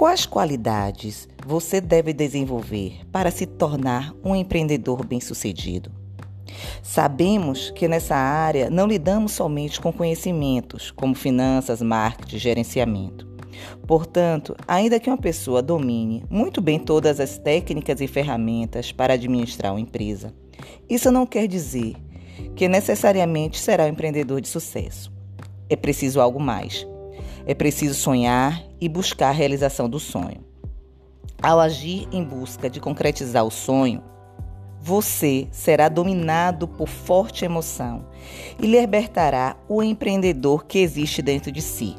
Quais qualidades você deve desenvolver para se tornar um empreendedor bem-sucedido? Sabemos que nessa área não lidamos somente com conhecimentos como finanças, marketing, gerenciamento. Portanto, ainda que uma pessoa domine muito bem todas as técnicas e ferramentas para administrar uma empresa, isso não quer dizer que necessariamente será um empreendedor de sucesso. É preciso algo mais. É preciso sonhar e buscar a realização do sonho. Ao agir em busca de concretizar o sonho, você será dominado por forte emoção e libertará o empreendedor que existe dentro de si,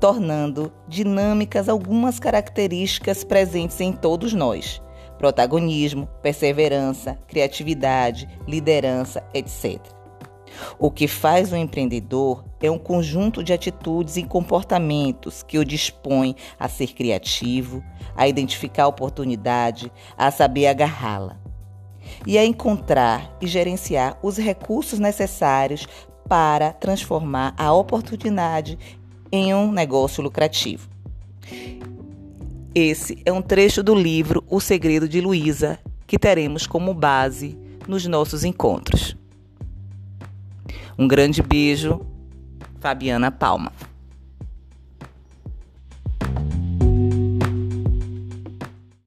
tornando dinâmicas algumas características presentes em todos nós: protagonismo, perseverança, criatividade, liderança, etc. O que faz um empreendedor é um conjunto de atitudes e comportamentos que o dispõe a ser criativo, a identificar a oportunidade, a saber agarrá-la e a encontrar e gerenciar os recursos necessários para transformar a oportunidade em um negócio lucrativo. Esse é um trecho do livro O Segredo de Luísa, que teremos como base nos nossos encontros. Um grande beijo, Fabiana Palma.